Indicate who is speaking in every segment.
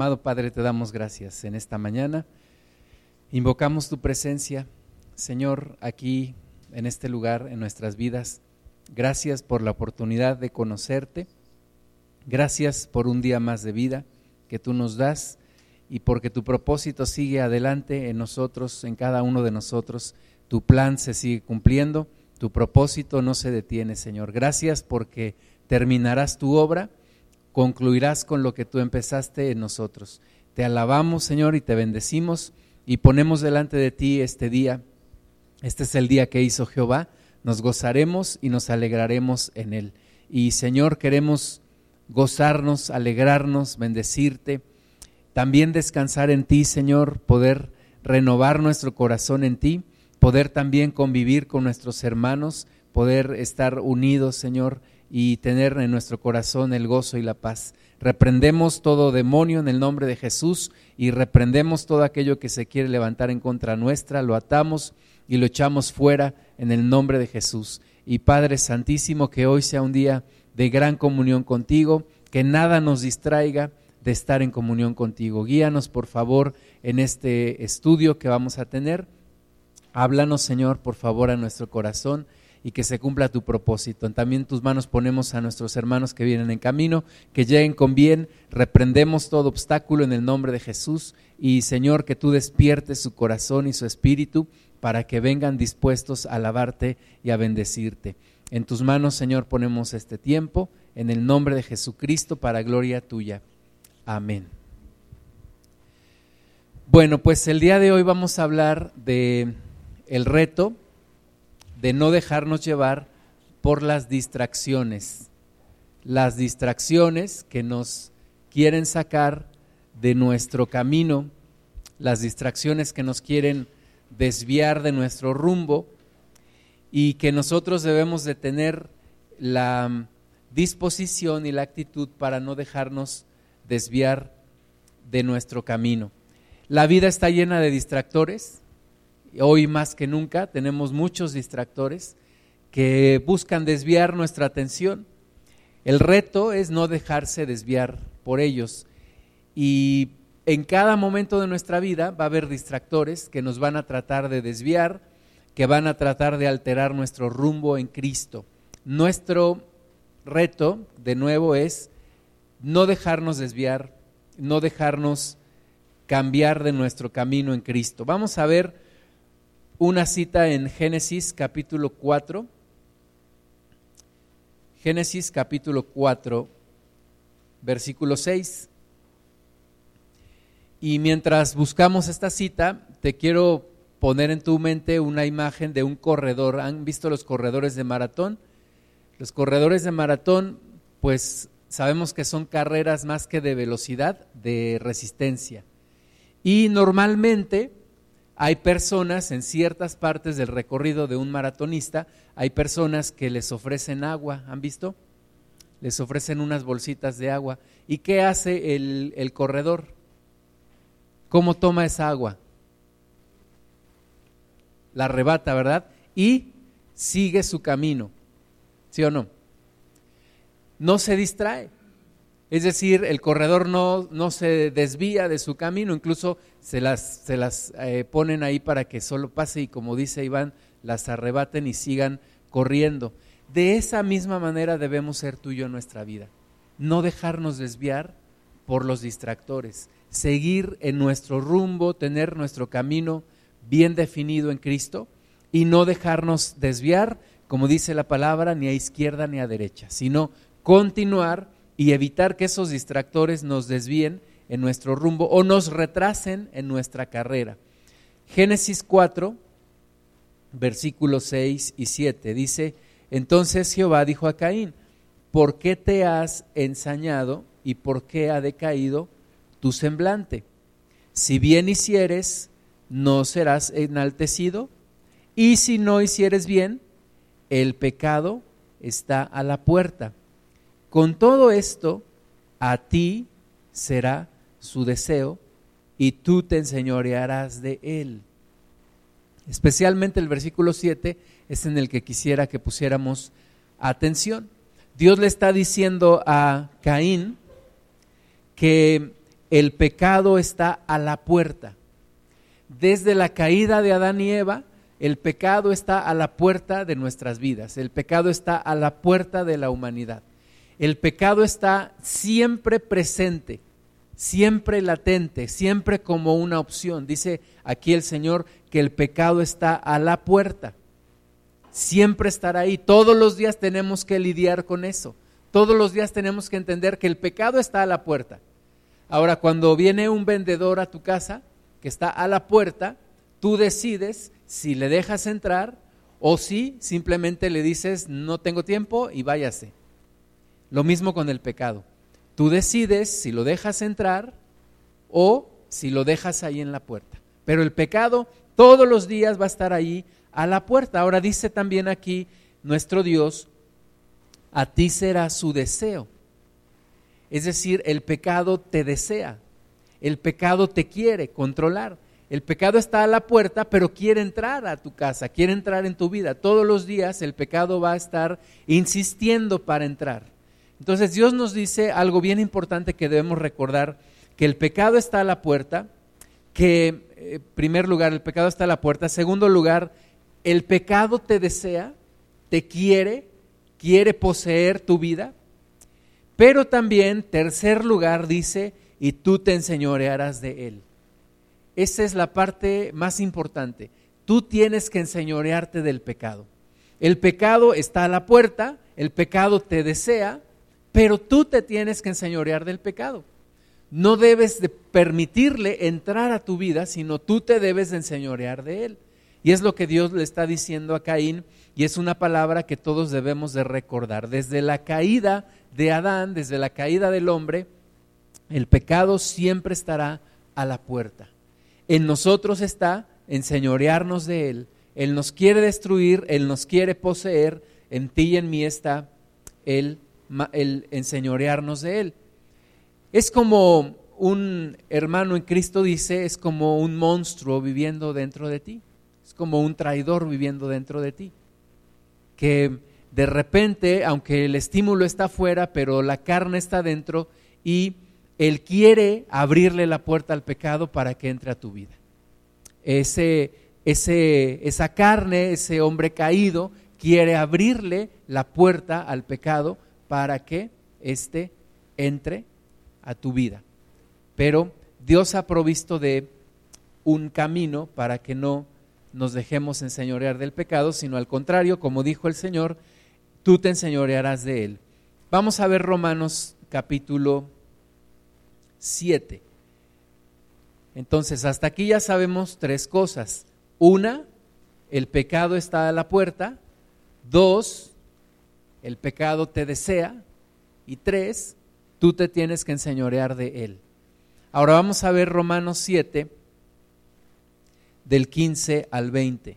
Speaker 1: Amado Padre, te damos gracias en esta mañana. Invocamos tu presencia, Señor, aquí en este lugar, en nuestras vidas. Gracias por la oportunidad de conocerte. Gracias por un día más de vida que tú nos das y porque tu propósito sigue adelante en nosotros, en cada uno de nosotros. Tu plan se sigue cumpliendo, tu propósito no se detiene, Señor. Gracias porque terminarás tu obra concluirás con lo que tú empezaste en nosotros. Te alabamos, Señor, y te bendecimos y ponemos delante de ti este día. Este es el día que hizo Jehová. Nos gozaremos y nos alegraremos en él. Y Señor, queremos gozarnos, alegrarnos, bendecirte. También descansar en ti, Señor, poder renovar nuestro corazón en ti, poder también convivir con nuestros hermanos, poder estar unidos, Señor, y tener en nuestro corazón el gozo y la paz. Reprendemos todo demonio en el nombre de Jesús y reprendemos todo aquello que se quiere levantar en contra nuestra, lo atamos y lo echamos fuera en el nombre de Jesús. Y Padre Santísimo, que hoy sea un día de gran comunión contigo, que nada nos distraiga de estar en comunión contigo. Guíanos, por favor, en este estudio que vamos a tener. Háblanos, Señor, por favor, a nuestro corazón y que se cumpla tu propósito. También tus manos ponemos a nuestros hermanos que vienen en camino, que lleguen con bien, reprendemos todo obstáculo en el nombre de Jesús y Señor, que tú despiertes su corazón y su espíritu para que vengan dispuestos a alabarte y a bendecirte. En tus manos, Señor, ponemos este tiempo, en el nombre de Jesucristo, para gloria tuya. Amén. Bueno, pues el día de hoy vamos a hablar de el reto de no dejarnos llevar por las distracciones, las distracciones que nos quieren sacar de nuestro camino, las distracciones que nos quieren desviar de nuestro rumbo. Y que nosotros debemos de tener la disposición y la actitud para no dejarnos desviar de nuestro camino. La vida está llena de distractores, Hoy más que nunca tenemos muchos distractores que buscan desviar nuestra atención. El reto es no dejarse desviar por ellos. Y en cada momento de nuestra vida va a haber distractores que nos van a tratar de desviar, que van a tratar de alterar nuestro rumbo en Cristo. Nuestro reto, de nuevo, es no dejarnos desviar, no dejarnos cambiar de nuestro camino en Cristo. Vamos a ver una cita en Génesis capítulo 4. Génesis capítulo 4, versículo 6. Y mientras buscamos esta cita, te quiero poner en tu mente una imagen de un corredor. ¿Han visto los corredores de maratón? Los corredores de maratón, pues sabemos que son carreras más que de velocidad, de resistencia. Y normalmente hay personas en ciertas partes del recorrido de un maratonista, hay personas que les ofrecen agua, ¿han visto? Les ofrecen unas bolsitas de agua. ¿Y qué hace el, el corredor? ¿Cómo toma esa agua? La arrebata, ¿verdad? Y sigue su camino, ¿sí o no? No se distrae es decir, el corredor no, no se desvía de su camino, incluso se las, se las eh, ponen ahí para que solo pase y como dice Iván, las arrebaten y sigan corriendo. De esa misma manera debemos ser tú y yo en nuestra vida. No dejarnos desviar por los distractores, seguir en nuestro rumbo, tener nuestro camino bien definido en Cristo y no dejarnos desviar, como dice la palabra, ni a izquierda ni a derecha, sino continuar y evitar que esos distractores nos desvíen en nuestro rumbo o nos retrasen en nuestra carrera. Génesis 4, versículos 6 y 7 dice, entonces Jehová dijo a Caín, ¿por qué te has ensañado y por qué ha decaído tu semblante? Si bien hicieres, no serás enaltecido, y si no hicieres bien, el pecado está a la puerta con todo esto, a ti será su deseo y tú te enseñorearás de él. Especialmente el versículo 7 es en el que quisiera que pusiéramos atención. Dios le está diciendo a Caín que el pecado está a la puerta. Desde la caída de Adán y Eva, el pecado está a la puerta de nuestras vidas, el pecado está a la puerta de la humanidad. El pecado está siempre presente, siempre latente, siempre como una opción. Dice aquí el Señor que el pecado está a la puerta. Siempre estará ahí. Todos los días tenemos que lidiar con eso. Todos los días tenemos que entender que el pecado está a la puerta. Ahora, cuando viene un vendedor a tu casa que está a la puerta, tú decides si le dejas entrar o si simplemente le dices no tengo tiempo y váyase. Lo mismo con el pecado. Tú decides si lo dejas entrar o si lo dejas ahí en la puerta. Pero el pecado todos los días va a estar ahí a la puerta. Ahora dice también aquí nuestro Dios, a ti será su deseo. Es decir, el pecado te desea, el pecado te quiere controlar. El pecado está a la puerta, pero quiere entrar a tu casa, quiere entrar en tu vida. Todos los días el pecado va a estar insistiendo para entrar. Entonces Dios nos dice algo bien importante que debemos recordar, que el pecado está a la puerta, que en eh, primer lugar el pecado está a la puerta, segundo lugar el pecado te desea, te quiere, quiere poseer tu vida, pero también, tercer lugar, dice, y tú te enseñorearás de él. Esa es la parte más importante. Tú tienes que enseñorearte del pecado. El pecado está a la puerta, el pecado te desea, pero tú te tienes que enseñorear del pecado. No debes de permitirle entrar a tu vida, sino tú te debes de enseñorear de él. Y es lo que Dios le está diciendo a Caín y es una palabra que todos debemos de recordar. Desde la caída de Adán, desde la caída del hombre, el pecado siempre estará a la puerta. En nosotros está enseñorearnos de Él. Él nos quiere destruir, Él nos quiere poseer, en ti y en mí está el, el enseñorearnos de Él. Es como un hermano en Cristo dice, es como un monstruo viviendo dentro de ti como un traidor viviendo dentro de ti, que de repente, aunque el estímulo está afuera, pero la carne está dentro y él quiere abrirle la puerta al pecado para que entre a tu vida. Ese, ese, esa carne, ese hombre caído, quiere abrirle la puerta al pecado para que éste entre a tu vida. Pero Dios ha provisto de un camino para que no nos dejemos enseñorear del pecado, sino al contrario, como dijo el Señor, tú te enseñorearás de él. Vamos a ver Romanos capítulo 7. Entonces, hasta aquí ya sabemos tres cosas. Una, el pecado está a la puerta. Dos, el pecado te desea. Y tres, tú te tienes que enseñorear de él. Ahora vamos a ver Romanos 7, del 15 al 20.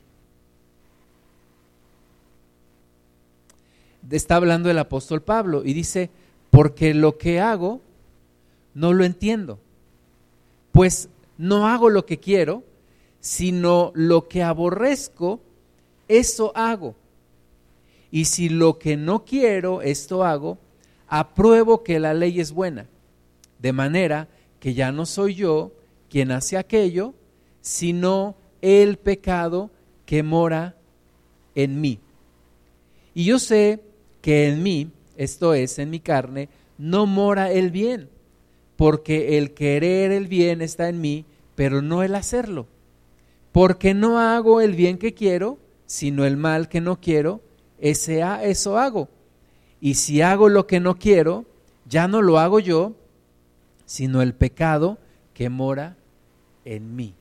Speaker 1: Está hablando el apóstol Pablo y dice, porque lo que hago no lo entiendo, pues no hago lo que quiero, sino lo que aborrezco, eso hago. Y si lo que no quiero, esto hago, apruebo que la ley es buena, de manera que ya no soy yo quien hace aquello, sino el pecado que mora en mí. Y yo sé que en mí, esto es, en mi carne, no mora el bien, porque el querer el bien está en mí, pero no el hacerlo. Porque no hago el bien que quiero, sino el mal que no quiero, ese, eso hago. Y si hago lo que no quiero, ya no lo hago yo, sino el pecado que mora en mí.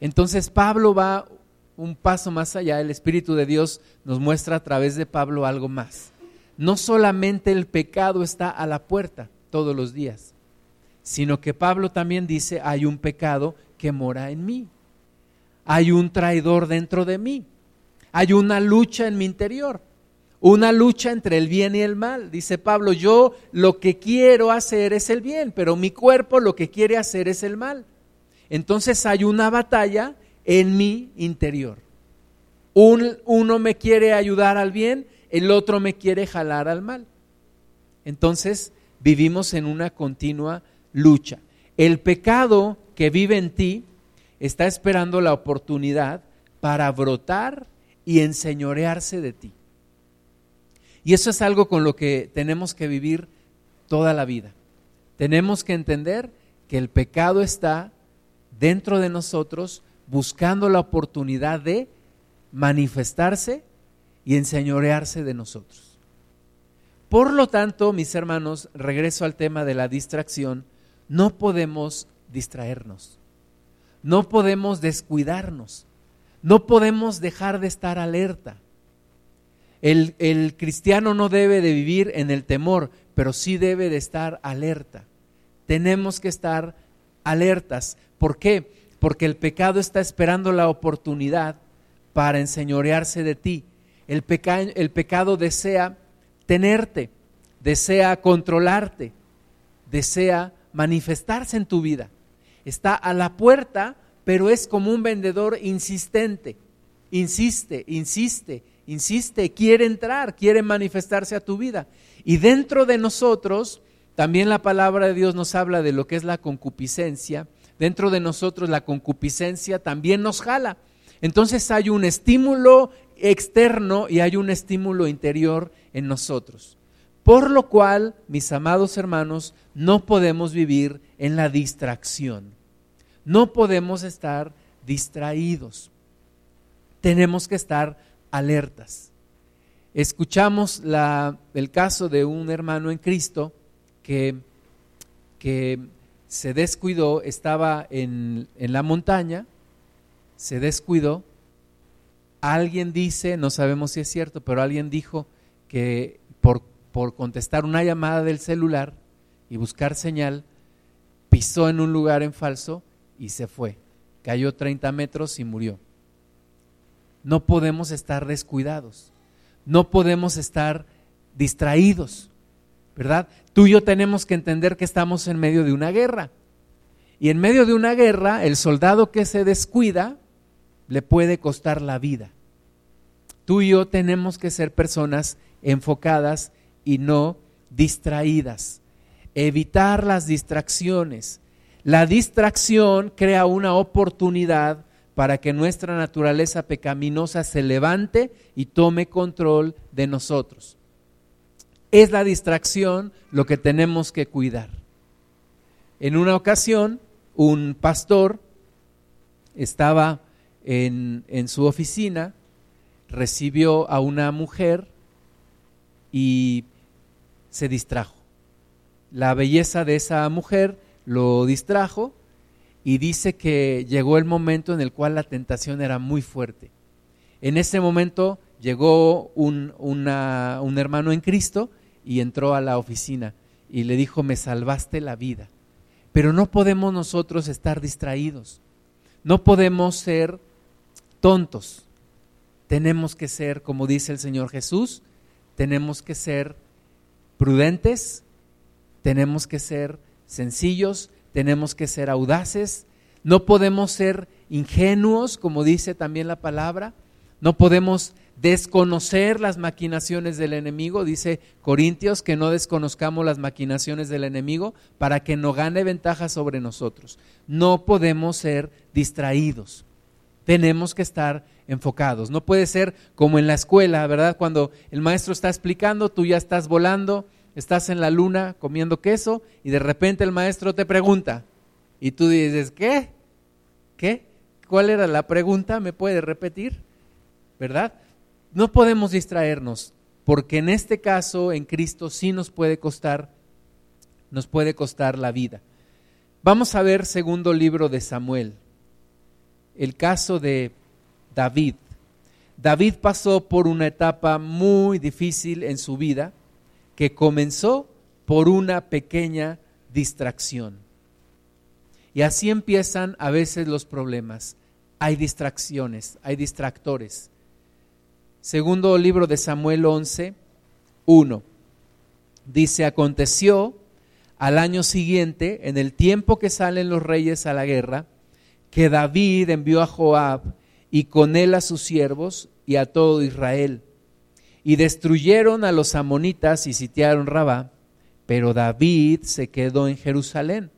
Speaker 1: Entonces Pablo va un paso más allá, el Espíritu de Dios nos muestra a través de Pablo algo más. No solamente el pecado está a la puerta todos los días, sino que Pablo también dice, hay un pecado que mora en mí, hay un traidor dentro de mí, hay una lucha en mi interior, una lucha entre el bien y el mal. Dice Pablo, yo lo que quiero hacer es el bien, pero mi cuerpo lo que quiere hacer es el mal. Entonces hay una batalla en mi interior. uno me quiere ayudar al bien, el otro me quiere jalar al mal. Entonces vivimos en una continua lucha. el pecado que vive en ti está esperando la oportunidad para brotar y enseñorearse de ti. Y eso es algo con lo que tenemos que vivir toda la vida. Tenemos que entender que el pecado está dentro de nosotros buscando la oportunidad de manifestarse y enseñorearse de nosotros. Por lo tanto, mis hermanos, regreso al tema de la distracción, no podemos distraernos, no podemos descuidarnos, no podemos dejar de estar alerta. El, cristiano no debe de vivir en el temor, pero sí debe de estar alerta. Tenemos que estar alertas. ¿Por qué? Porque el pecado está esperando la oportunidad para enseñorearse de ti. El, el pecado desea tenerte, desea controlarte, desea manifestarse en tu vida. Está a la puerta, pero es como un vendedor insistente. Insiste, insiste, insiste, quiere entrar, quiere manifestarse a tu vida. Y dentro de nosotros, también la palabra de Dios nos habla de lo que es la concupiscencia. Dentro de nosotros la concupiscencia también nos jala. Entonces hay un estímulo externo y hay un estímulo interior en nosotros. Por lo cual, mis amados hermanos, no podemos vivir en la distracción. No podemos estar distraídos. Tenemos que estar alertas. Escuchamos el caso de un hermano en Cristo que, que se descuidó, estaba en, en la montaña, se descuidó. Alguien dice, no sabemos si es cierto, pero alguien dijo que por por contestar una llamada del celular y buscar señal, pisó en un lugar en falso y se fue. Cayó 30 metros y murió. No podemos estar descuidados. No podemos estar distraídos. ¿Verdad? Tú y yo tenemos que entender que estamos en medio de una guerra. Y en medio de una guerra, el soldado que se descuida le puede costar la vida. Tú y yo tenemos que ser personas enfocadas y no distraídas. Evitar las distracciones. La distracción crea una oportunidad para que nuestra naturaleza pecaminosa se levante y tome control de nosotros. Es la distracción lo que tenemos que cuidar. En una ocasión, un pastor estaba en, en su oficina, recibió a una mujer y se distrajo. La belleza de esa mujer lo distrajo y dice que llegó el momento en el cual la tentación era muy fuerte. En ese momento llegó un, un hermano en Cristo y entró a la oficina y le dijo, me salvaste la vida. Pero no podemos nosotros estar distraídos, no podemos ser tontos, tenemos que ser, como dice el Señor Jesús, tenemos que ser prudentes, tenemos que ser sencillos, tenemos que ser audaces, no podemos ser ingenuos, como dice también la palabra, no podemos desconocer las maquinaciones del enemigo, dice Corintios, que no desconozcamos las maquinaciones del enemigo para que no gane ventaja sobre nosotros. No podemos ser distraídos, tenemos que estar enfocados. No puede ser como en la escuela, ¿verdad? Cuando el maestro está explicando, tú ya estás volando, estás en la luna comiendo queso y de repente el maestro te pregunta y tú dices, ¿qué? ¿Qué? ¿Cuál era la pregunta? ¿Me puede repetir? ¿Verdad? No podemos distraernos porque en este caso en Cristo sí nos puede costar nos puede costar la vida. Vamos a ver segundo libro de Samuel. El caso de David. David pasó por una etapa muy difícil en su vida que comenzó por una pequeña distracción. Y así empiezan a veces los problemas. Hay distracciones, hay distractores. Segundo libro de Samuel 11, 1. Dice, aconteció al año siguiente, en el tiempo que salen los reyes a la guerra, que David envió a Joab y con él a sus siervos y a todo Israel. Y destruyeron a los amonitas y sitiaron Rabá, pero David se quedó en Jerusalén.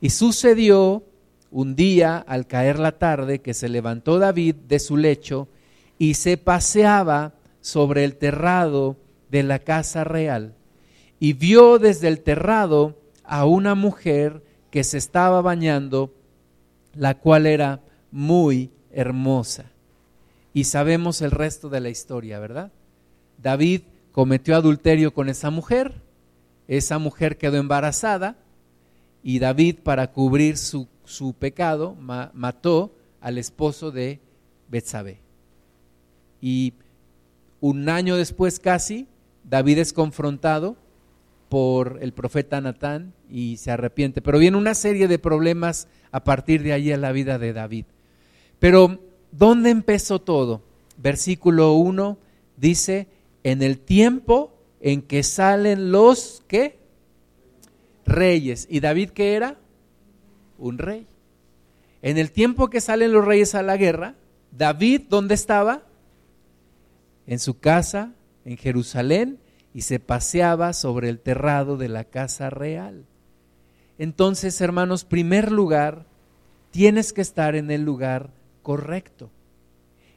Speaker 1: Y sucedió un día, al caer la tarde, que se levantó David de su lecho y se paseaba sobre el terrado de la casa real y vio desde el terrado a una mujer que se estaba bañando, la cual era muy hermosa. Y sabemos el resto de la historia, ¿verdad? David cometió adulterio con esa mujer, esa mujer quedó embarazada y David para cubrir su, su pecado mató al esposo de Betsabé. Y un año después casi, David es confrontado por el profeta Natán y se arrepiente. Pero viene una serie de problemas a partir de ahí en la vida de David. Pero, ¿dónde empezó todo? Versículo 1 dice, en el tiempo en que salen los, ¿qué? Reyes. ¿Y David qué era? Un rey. En el tiempo que salen los reyes a la guerra, David, ¿dónde estaba? En su casa, en Jerusalén, y se paseaba sobre el terrado de la casa real. Entonces, hermanos, primer lugar, tienes que estar en el lugar correcto.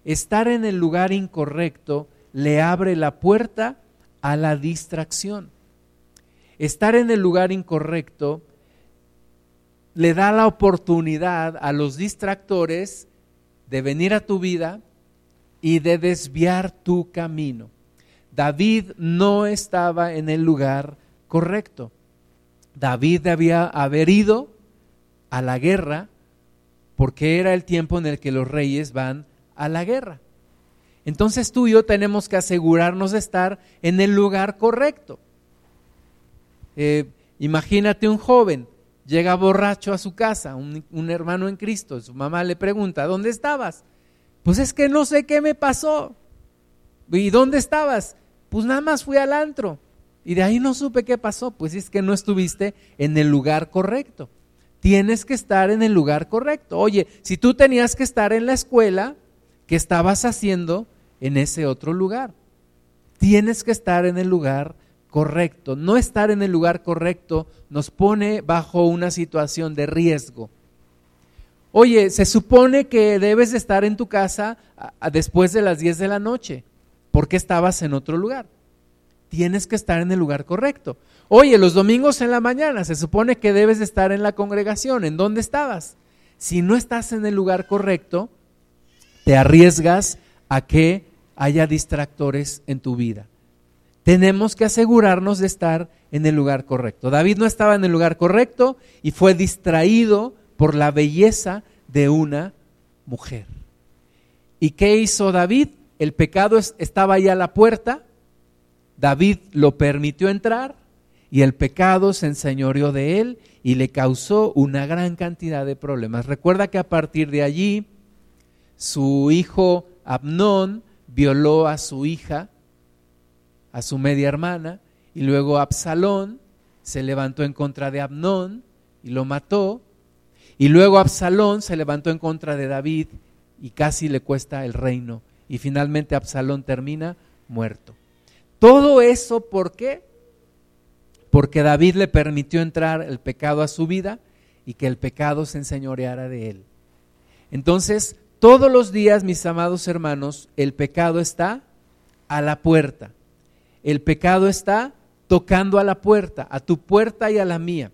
Speaker 1: Estar en el lugar incorrecto le abre la puerta a la distracción. Estar en el lugar incorrecto le da la oportunidad a los distractores de venir a tu vida y de desviar tu camino. David no estaba en el lugar correcto. David debía haber ido a la guerra porque era el tiempo en el que los reyes van a la guerra. Entonces tú y yo tenemos que asegurarnos de estar en el lugar correcto. Eh, imagínate un joven, llega borracho a su casa, un, un hermano en Cristo, su mamá le pregunta, ¿dónde estabas? Pues es que no sé qué me pasó. ¿Y dónde estabas? Pues nada más fui al antro. Y de ahí no supe qué pasó. Pues es que no estuviste en el lugar correcto. Tienes que estar en el lugar correcto. Oye, si tú tenías que estar en la escuela, ¿qué estabas haciendo en ese otro lugar? Tienes que estar en el lugar correcto. No estar en el lugar correcto nos pone bajo una situación de riesgo. Oye, se supone que debes estar en tu casa después de las 10 de la noche porque estabas en otro lugar. Tienes que estar en el lugar correcto. Oye, los domingos en la mañana se supone que debes estar en la congregación. ¿En dónde estabas? Si no estás en el lugar correcto, te arriesgas a que haya distractores en tu vida. Tenemos que asegurarnos de estar en el lugar correcto. David no estaba en el lugar correcto y fue distraído por la belleza de una mujer. ¿Y qué hizo David? el pecado estaba ahí a la puerta, David lo permitió entrar y el pecado se enseñoreó de él y le causó una gran cantidad de problemas. Recuerda que a partir de allí su hijo Abnón violó a su hija, a su media hermana, y luego Absalón se levantó en contra de Abnón y lo mató, y luego Absalón se levantó en contra de David y casi le cuesta el reino y finalmente Absalón termina muerto. Todo eso, ¿por qué? Porque David le permitió entrar el pecado a su vida y que el pecado se enseñoreara de él. Entonces, todos los días, mis amados hermanos, el pecado está a la puerta. El pecado está tocando a la puerta, a tu puerta y a la mía.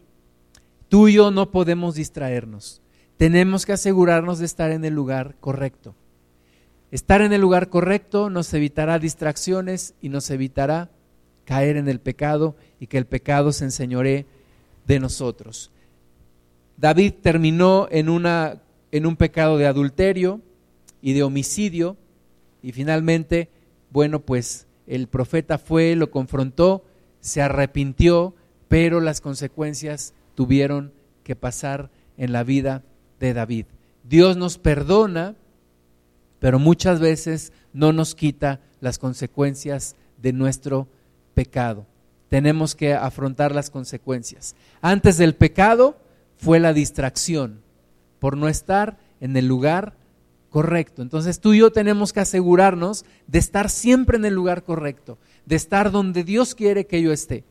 Speaker 1: Tú y yo no podemos distraernos. Tenemos que asegurarnos de estar en el lugar correcto. Estar en el lugar correcto nos evitará distracciones y nos evitará caer en el pecado y que el pecado se enseñore de nosotros. David terminó en, una, en un pecado de adulterio y de homicidio y finalmente, bueno, pues el profeta fue, lo confrontó, se arrepintió, pero las consecuencias tuvieron que pasar en la vida de David. Dios nos perdona pero muchas veces no nos quita las consecuencias de nuestro pecado. Tenemos que afrontar las consecuencias. Antes del pecado fue la distracción por no estar en el lugar correcto. Entonces tú y yo tenemos que asegurarnos de estar siempre en el lugar correcto, de estar donde Dios quiere que yo esté.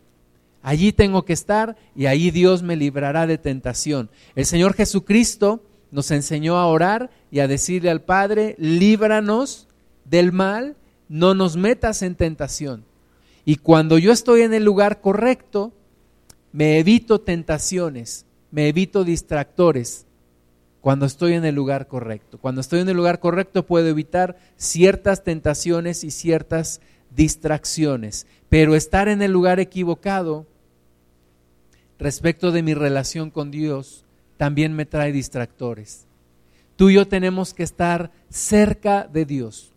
Speaker 1: Allí tengo que estar y ahí Dios me librará de tentación. El Señor Jesucristo nos enseñó a orar y a decirle al Padre, líbranos del mal, no nos metas en tentación. Y cuando yo estoy en el lugar correcto, me evito tentaciones, me evito distractores. Cuando estoy en el lugar correcto. Cuando estoy en el lugar correcto puedo evitar ciertas tentaciones y ciertas distracciones. Pero estar en el lugar equivocado respecto de mi relación con Dios también me trae distractores. Tú y yo tenemos que estar cerca de Dios.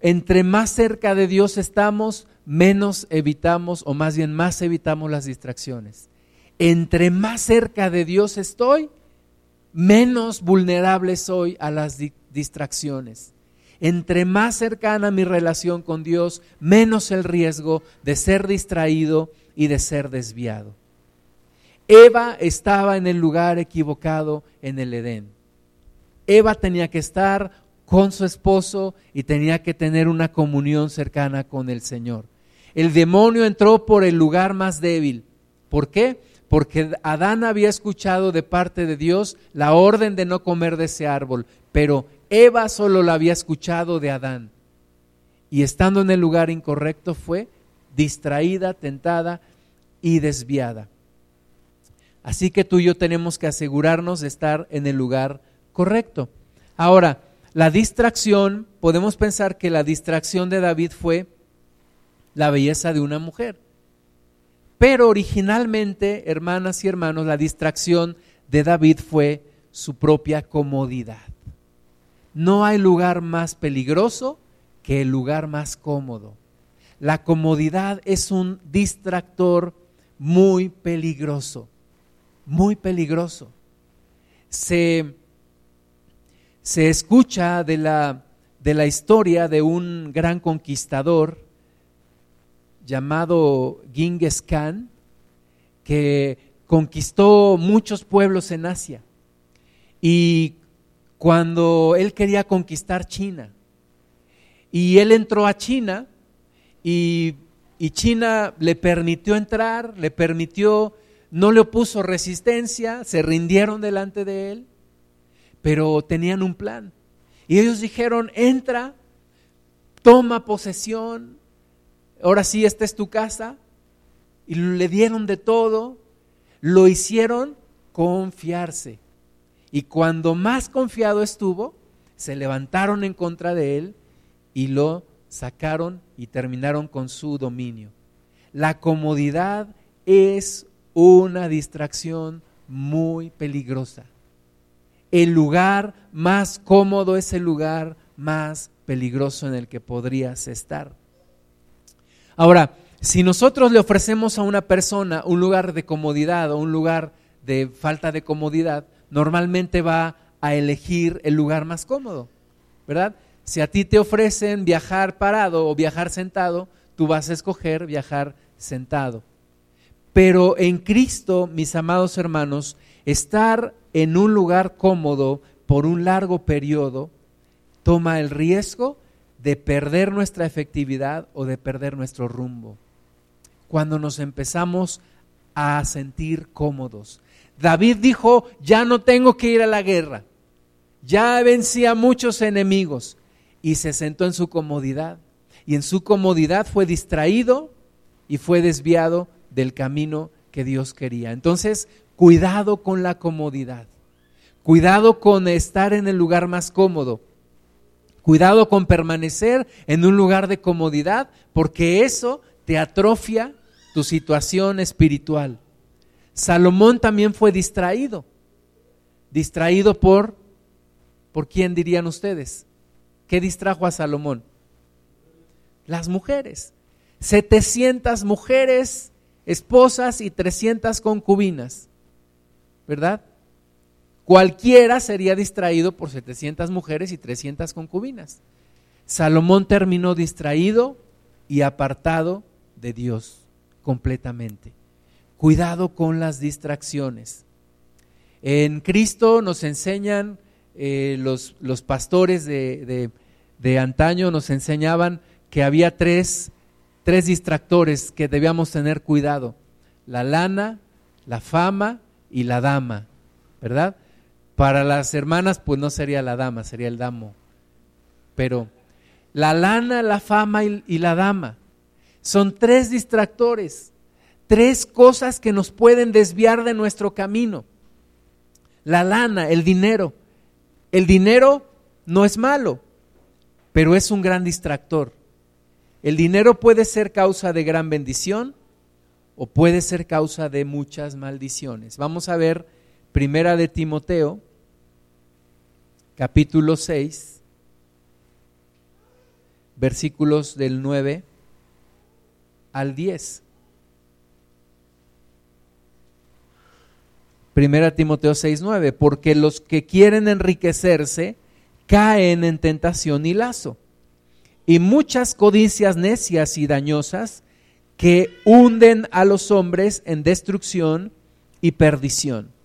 Speaker 1: Entre más cerca de Dios estamos, menos evitamos, o más bien más evitamos las distracciones. Entre más cerca de Dios estoy, menos vulnerable soy a las distracciones. Entre más cercana mi relación con Dios, menos el riesgo de ser distraído y de ser desviado. Eva estaba en el lugar equivocado en el Edén. Eva tenía que estar con su esposo y tenía que tener una comunión cercana con el Señor. El demonio entró por el lugar más débil. ¿Por qué? Porque Adán había escuchado de parte de Dios la orden de no comer de ese árbol, pero Eva solo la había escuchado de Adán. Y estando en el lugar incorrecto fue distraída, tentada y desviada. Así que tú y yo tenemos que asegurarnos de estar en el lugar correcto. Ahora, la distracción, podemos pensar que la distracción de David fue la belleza de una mujer. Pero originalmente, hermanas y hermanos, la distracción de David fue su propia comodidad. No hay lugar más peligroso que el lugar más cómodo. La comodidad es un distractor muy peligroso muy peligroso. Se, se escucha de la, de la historia de un gran conquistador llamado Genghis Khan, que conquistó muchos pueblos en Asia. Y cuando él quería conquistar China, y él entró a China, y, y China le permitió entrar, le permitió no le opuso resistencia, se rindieron delante de él, pero tenían un plan. Y ellos dijeron, entra, toma posesión, ahora sí, esta es tu casa. Y le dieron de todo, lo hicieron confiarse. Y cuando más confiado estuvo, se levantaron en contra de él y lo sacaron y terminaron con su dominio. La comodidad es una distracción muy peligrosa. El lugar más cómodo es el lugar más peligroso en el que podrías estar. Ahora, si nosotros le ofrecemos a una persona un lugar de comodidad o un lugar de falta de comodidad, normalmente va a elegir el lugar más cómodo, ¿verdad? Si a ti te ofrecen viajar parado o viajar sentado, tú vas a escoger viajar sentado. Pero en Cristo, mis amados hermanos, estar en un lugar cómodo por un largo periodo toma el riesgo de perder nuestra efectividad o de perder nuestro rumbo. Cuando nos empezamos a sentir cómodos. David dijo, ya no tengo que ir a la guerra, ya vencí a muchos enemigos y se sentó en su comodidad. Y en su comodidad fue distraído y fue desviado del camino que Dios quería. Entonces, cuidado con la comodidad. Cuidado con estar en el lugar más cómodo. Cuidado con permanecer en un lugar de comodidad, porque eso te atrofia tu situación espiritual. Salomón también fue distraído. Distraído por, ¿por quién dirían ustedes? ¿Qué distrajo a Salomón? Las mujeres. 700 mujeres esposas y 300 concubinas, ¿verdad? Cualquiera sería distraído por 700 mujeres y 300 concubinas. Salomón terminó distraído y apartado de Dios completamente. Cuidado con las distracciones. En Cristo nos enseñan eh, los, los, pastores de, de, de antaño, nos enseñaban que había tres tres distractores que debíamos tener cuidado. La lana, la fama y la dama, ¿verdad? Para las hermanas, pues no sería la dama, sería el damo. Pero la lana, la fama y, la dama son tres distractores, tres cosas que nos pueden desviar de nuestro camino. La lana, el dinero. El dinero no es malo, pero es un gran distractor. El dinero puede ser causa de gran bendición o puede ser causa de muchas maldiciones. Vamos a ver Primera de Timoteo, capítulo 6, versículos del 9 al 10. Primera Timoteo 6, 9, porque los que quieren enriquecerse caen en tentación y lazo, y muchas codicias necias y dañosas que hunden a los hombres en destrucción y perdición.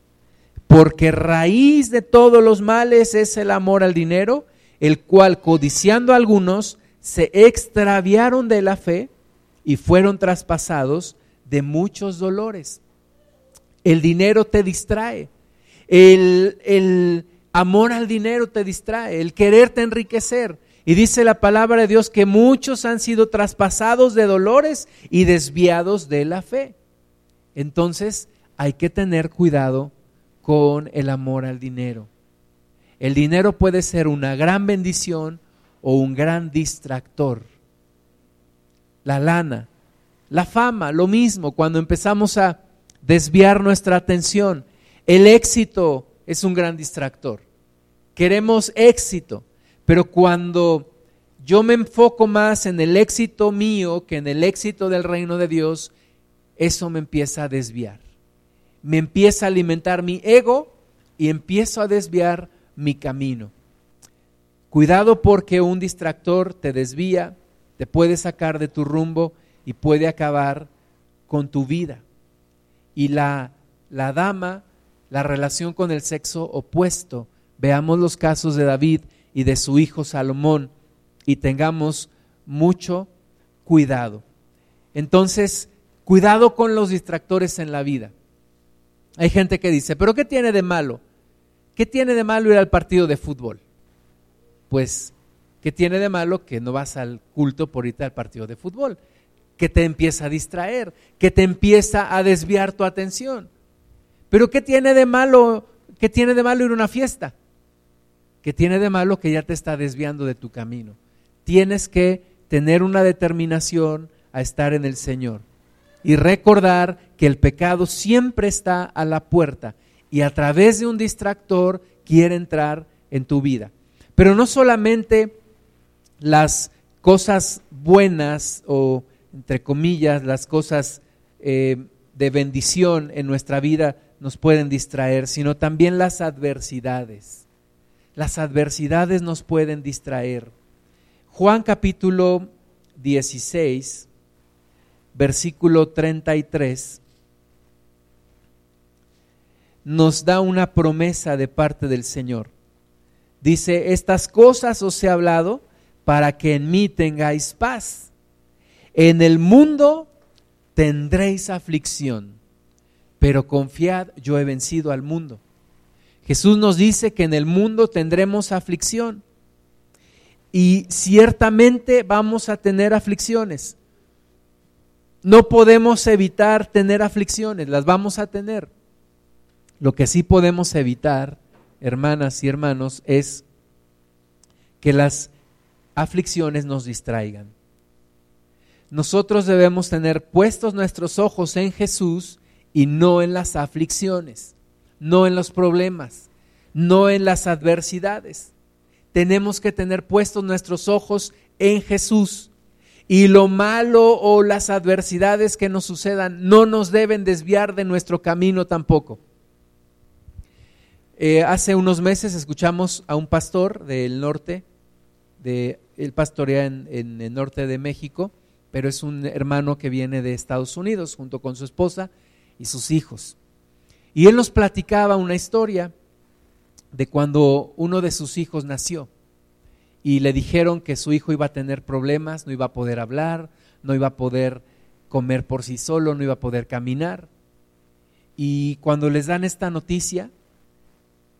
Speaker 1: Porque raíz de todos los males es el amor al dinero, el cual codiciando a algunos se extraviaron de la fe y fueron traspasados de muchos dolores. El dinero te distrae. El, el amor al dinero te distrae. El quererte enriquecer y dice la palabra de Dios que muchos han sido traspasados de dolores y desviados de la fe. Entonces hay que tener cuidado con el amor al dinero. El dinero puede ser una gran bendición o un gran distractor. La lana, la fama, lo mismo, cuando empezamos a desviar nuestra atención. El éxito es un gran distractor. Queremos éxito. Pero cuando yo me enfoco más en el éxito mío que en el éxito del reino de Dios, eso me empieza a desviar. Me empieza a alimentar mi ego y empiezo a desviar mi camino. Cuidado porque un distractor te desvía, te puede sacar de tu rumbo y puede acabar con tu vida. Y la, la dama, la relación con el sexo opuesto. Veamos los casos de David y de su hijo Salomón y tengamos mucho cuidado. Entonces, cuidado con los distractores en la vida. Hay gente que dice, pero ¿qué tiene de malo? ¿Qué tiene de malo ir al partido de fútbol? Pues, ¿qué tiene de malo que no vas al culto por irte al partido de fútbol? Que te empieza a distraer, que te empieza a desviar tu atención. Pero ¿qué tiene de malo? ¿Qué tiene de malo ir a una fiesta? que tiene de malo que ya te está desviando de tu camino. Tienes que tener una determinación a estar en el Señor y recordar que el pecado siempre está a la puerta y a través de un distractor quiere entrar en tu vida. Pero no solamente las cosas buenas o, entre comillas, las cosas eh, de bendición en nuestra vida nos pueden distraer, sino también las adversidades las adversidades nos pueden distraer. Juan capítulo 16, versículo 33, nos da una promesa de parte del Señor. Dice, estas cosas os he hablado para que en mí tengáis paz. En el mundo tendréis aflicción, pero confiad, yo he vencido al mundo. Jesús nos dice que en el mundo tendremos aflicción y ciertamente vamos a tener aflicciones. No podemos evitar tener aflicciones, las vamos a tener. Lo que sí podemos evitar, hermanas y hermanos, es que las aflicciones nos distraigan. Nosotros debemos tener puestos nuestros ojos en Jesús y no en las aflicciones no en los problemas, no en las adversidades. Tenemos que tener puestos nuestros ojos en Jesús. Y lo malo o las adversidades que nos sucedan no nos deben desviar de nuestro camino tampoco. Eh, hace unos meses escuchamos a un pastor del norte, de, él pastorea en, en el norte de México, pero es un hermano que viene de Estados Unidos junto con su esposa y sus hijos. Y él nos platicaba una historia de cuando uno de sus hijos nació y le dijeron que su hijo iba a tener problemas, no iba a poder hablar, no iba a poder comer por sí solo, no iba a poder caminar. Y cuando les dan esta noticia,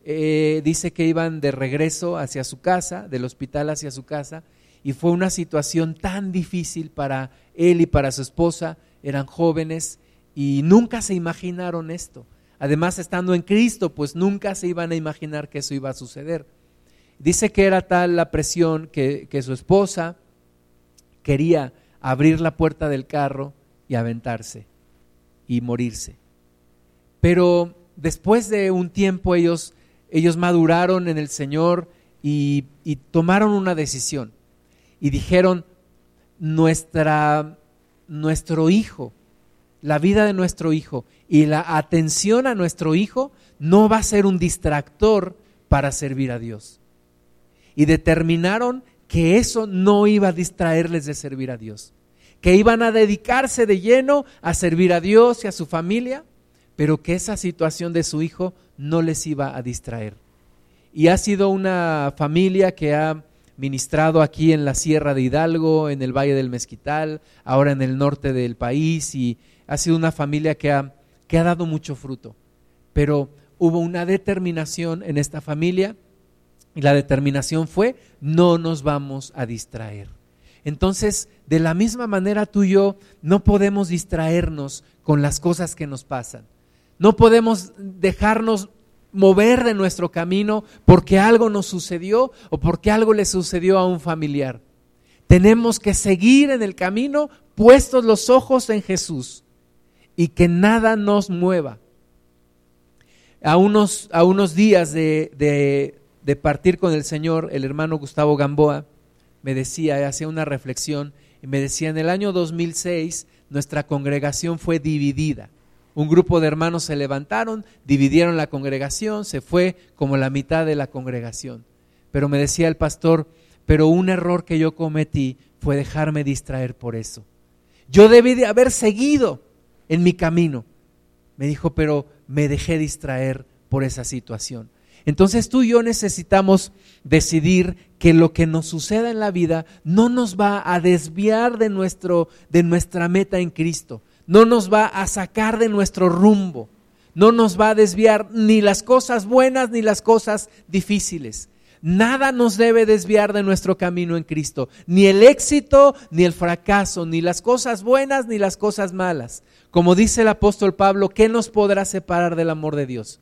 Speaker 1: eh, dice que iban de regreso hacia su casa, del hospital hacia su casa, y fue una situación tan difícil para él y para su esposa, eran jóvenes y nunca se imaginaron esto. Además, estando en Cristo, pues nunca se iban a imaginar que eso iba a suceder. Dice que era tal la presión que, que su esposa quería abrir la puerta del carro y aventarse y morirse. Pero después de un tiempo ellos, ellos maduraron en el Señor y, y tomaron una decisión y dijeron, nuestra, nuestro hijo la vida de nuestro hijo y la atención a nuestro hijo no va a ser un distractor para servir a Dios. Y determinaron que eso no iba a distraerles de servir a Dios, que iban a dedicarse de lleno a servir a Dios y a su familia, pero que esa situación de su hijo no les iba a distraer. Y ha sido una familia que ha ministrado aquí en la Sierra de Hidalgo, en el Valle del Mezquital, ahora en el norte del país y ha sido una familia que ha, que ha dado mucho fruto, pero hubo una determinación en esta familia y la determinación fue no nos vamos a distraer. Entonces, de la misma manera tú y yo no podemos distraernos con las cosas que nos pasan. No podemos dejarnos mover de nuestro camino porque algo nos sucedió o porque algo le sucedió a un familiar. Tenemos que seguir en el camino puestos los ojos en Jesús y que nada nos mueva. A unos, a unos días de, de, partir con el Señor, el hermano Gustavo Gamboa me decía, hacía una reflexión, y me decía, en el año 2006 nuestra congregación fue dividida. Un grupo de hermanos se levantaron, dividieron la congregación, se fue como la mitad de la congregación. Pero me decía el pastor, pero un error que yo cometí fue dejarme distraer por eso. Yo debí de haber seguido en mi camino. Me dijo, pero me dejé distraer por esa situación. Entonces tú y yo necesitamos decidir que lo que nos suceda en la vida no nos va a desviar de, nuestro, de nuestra meta en Cristo, no nos va a sacar de nuestro rumbo, no nos va a desviar ni las cosas buenas ni las cosas difíciles. Nada nos debe desviar de nuestro camino en Cristo, ni el éxito, ni el fracaso, ni las cosas buenas, ni las cosas malas. Como dice el apóstol Pablo, ¿qué nos podrá separar del amor de Dios?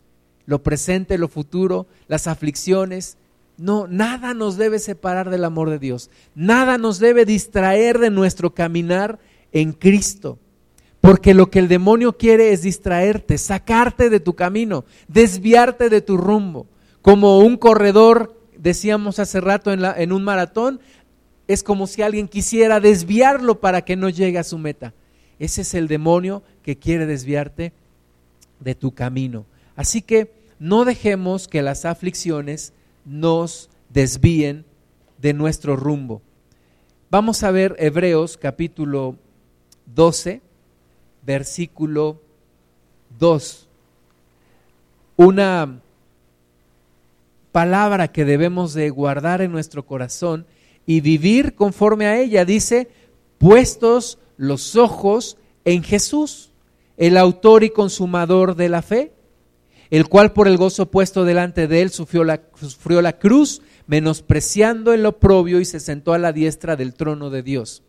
Speaker 1: Lo presente, lo futuro, las aflicciones. No, nada nos debe separar del amor de Dios. Nada nos debe distraer de nuestro caminar en Cristo. Porque lo que el demonio quiere es distraerte, sacarte de tu camino, desviarte de tu rumbo. Como un corredor, decíamos hace rato en, en un maratón, es como si alguien quisiera desviarlo para que no llegue a su meta. Ese es el demonio que quiere desviarte de tu camino. Así que no dejemos que las aflicciones nos desvíen de nuestro rumbo. Vamos a ver Hebreos capítulo 12, versículo 2. Una palabra que debemos de guardar en nuestro corazón y vivir conforme a ella. Dice, puestos los ojos en Jesús, el autor y consumador de la fe, el cual por el gozo puesto delante de él sufrió la, sufrió la cruz, menospreciando el oprobio y se sentó a la diestra del trono de Dios.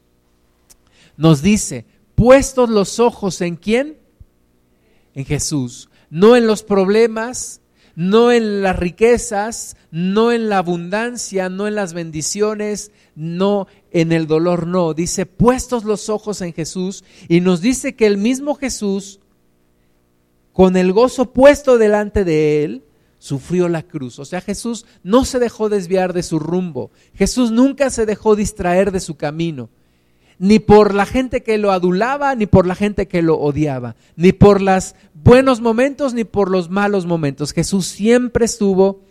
Speaker 1: Nos dice, puestos los ojos en quién? En Jesús, no en los problemas, no en las riquezas, no en la abundancia, no en las bendiciones, no en el dolor, no. Dice, puestos los ojos en Jesús y nos dice que el mismo Jesús, con el gozo puesto delante de él, sufrió la cruz. O sea, Jesús no se dejó desviar de su rumbo. Jesús nunca se dejó distraer de su camino ni por la gente que lo adulaba, ni por la gente que lo odiaba, ni por los buenos momentos, ni por los malos momentos. Jesús siempre estuvo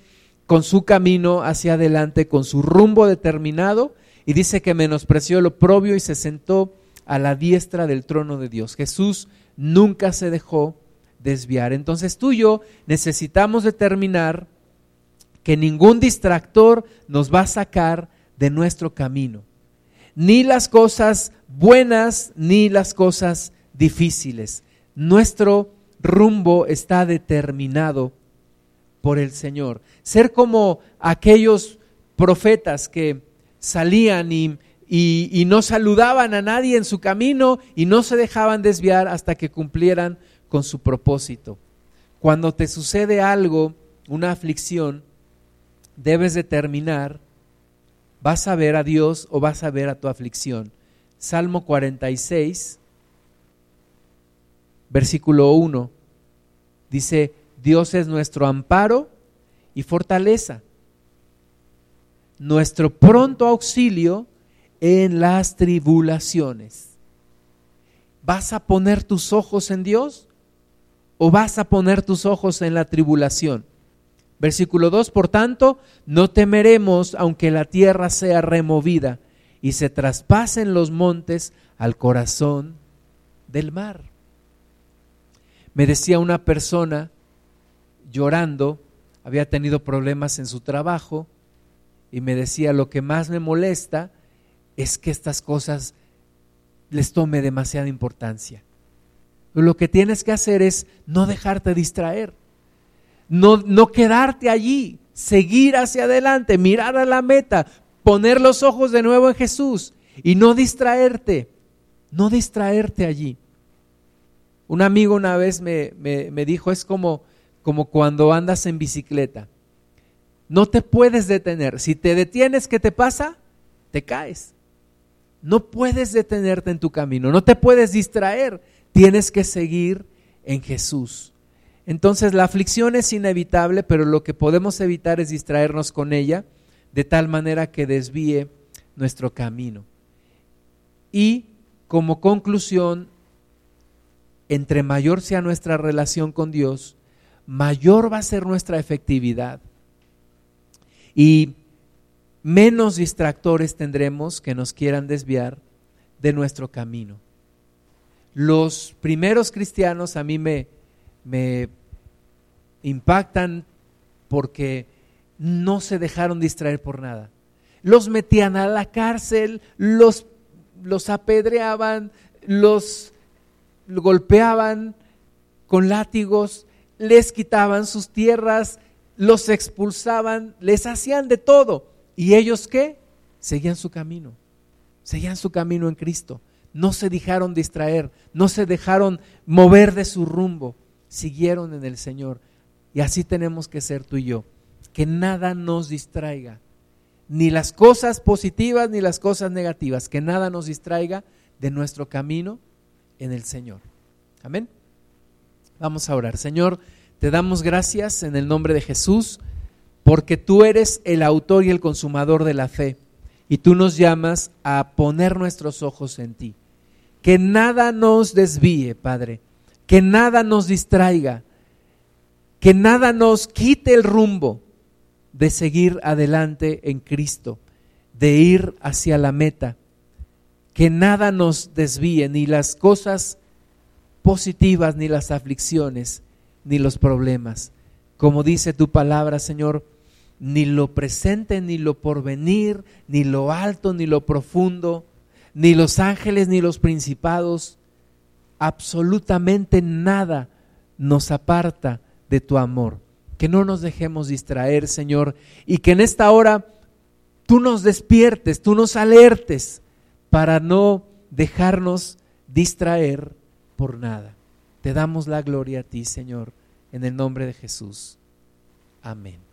Speaker 1: con su camino hacia adelante, con su rumbo determinado, y dice que menospreció el oprobio y se sentó a la diestra del trono de Dios. Jesús nunca se dejó desviar. Entonces tú y yo necesitamos determinar que ningún distractor nos va a sacar de nuestro camino ni las cosas buenas ni las cosas difíciles. Nuestro rumbo está determinado por el Señor. Ser como aquellos profetas que salían y, y, no saludaban a nadie en su camino y no se dejaban desviar hasta que cumplieran con su propósito. Cuando te sucede algo, una aflicción, debes determinar, vas a ver a Dios o vas a ver a tu aflicción. Salmo 46, versículo 1, dice, Dios es nuestro amparo y fortaleza, nuestro pronto auxilio en las tribulaciones. ¿Vas a poner tus ojos en Dios o vas a poner tus ojos en la tribulación? Versículo 2, por tanto, no temeremos aunque la tierra sea removida y se traspasen los montes al corazón del mar. Me decía una persona llorando, había tenido problemas en su trabajo y me decía, lo que más me molesta es que estas cosas les tome demasiada importancia. Lo que tienes que hacer es no dejarte distraer, no, no quedarte allí, seguir hacia adelante, mirar a la meta, poner los ojos de nuevo en Jesús y no distraerte, no distraerte allí. Un amigo una vez me, me dijo, es como, como cuando andas en bicicleta. No te puedes detener. Si te detienes, ¿qué te pasa? Te caes. No puedes detenerte en tu camino, no te puedes distraer. Tienes que seguir en Jesús. Entonces la aflicción es inevitable, pero lo que podemos evitar es distraernos con ella de tal manera que desvíe nuestro camino. Y como conclusión, entre mayor sea nuestra relación con Dios, mayor va a ser nuestra efectividad y menos distractores tendremos que nos quieran desviar de nuestro camino. Los primeros cristianos a mí me, me impactan porque no se dejaron distraer por nada. Los metían a la cárcel, los, los apedreaban, los golpeaban con látigos, les quitaban sus tierras, los expulsaban, les hacían de todo. ¿Y ellos qué? Seguían su camino, seguían su camino en Cristo. No se dejaron distraer, no se dejaron mover de su rumbo, siguieron en el Señor. Y así tenemos que ser tú y yo, que nada nos distraiga, ni las cosas positivas ni las cosas negativas, que nada nos distraiga de nuestro camino en el Señor. Amén. Vamos a orar. Señor, te damos gracias en el nombre de Jesús, porque tú eres el autor y el consumador de la fe, y tú nos llamas a poner nuestros ojos en ti. Que nada nos desvíe, Padre, que nada nos distraiga, que nada nos quite el rumbo de seguir adelante en Cristo, de ir hacia la meta, que nada nos desvíe, ni las cosas positivas, ni las aflicciones, ni los problemas. Como dice tu palabra, Señor, ni lo presente, ni lo porvenir, ni lo alto, ni lo profundo, ni los ángeles, ni los principados, absolutamente nada nos aparta de tu amor. Que no nos dejemos distraer, Señor, y que en esta hora tú nos despiertes, tú nos alertes para no dejarnos distraer por nada. Te damos la gloria a ti, Señor, en el nombre de Jesús. Amén.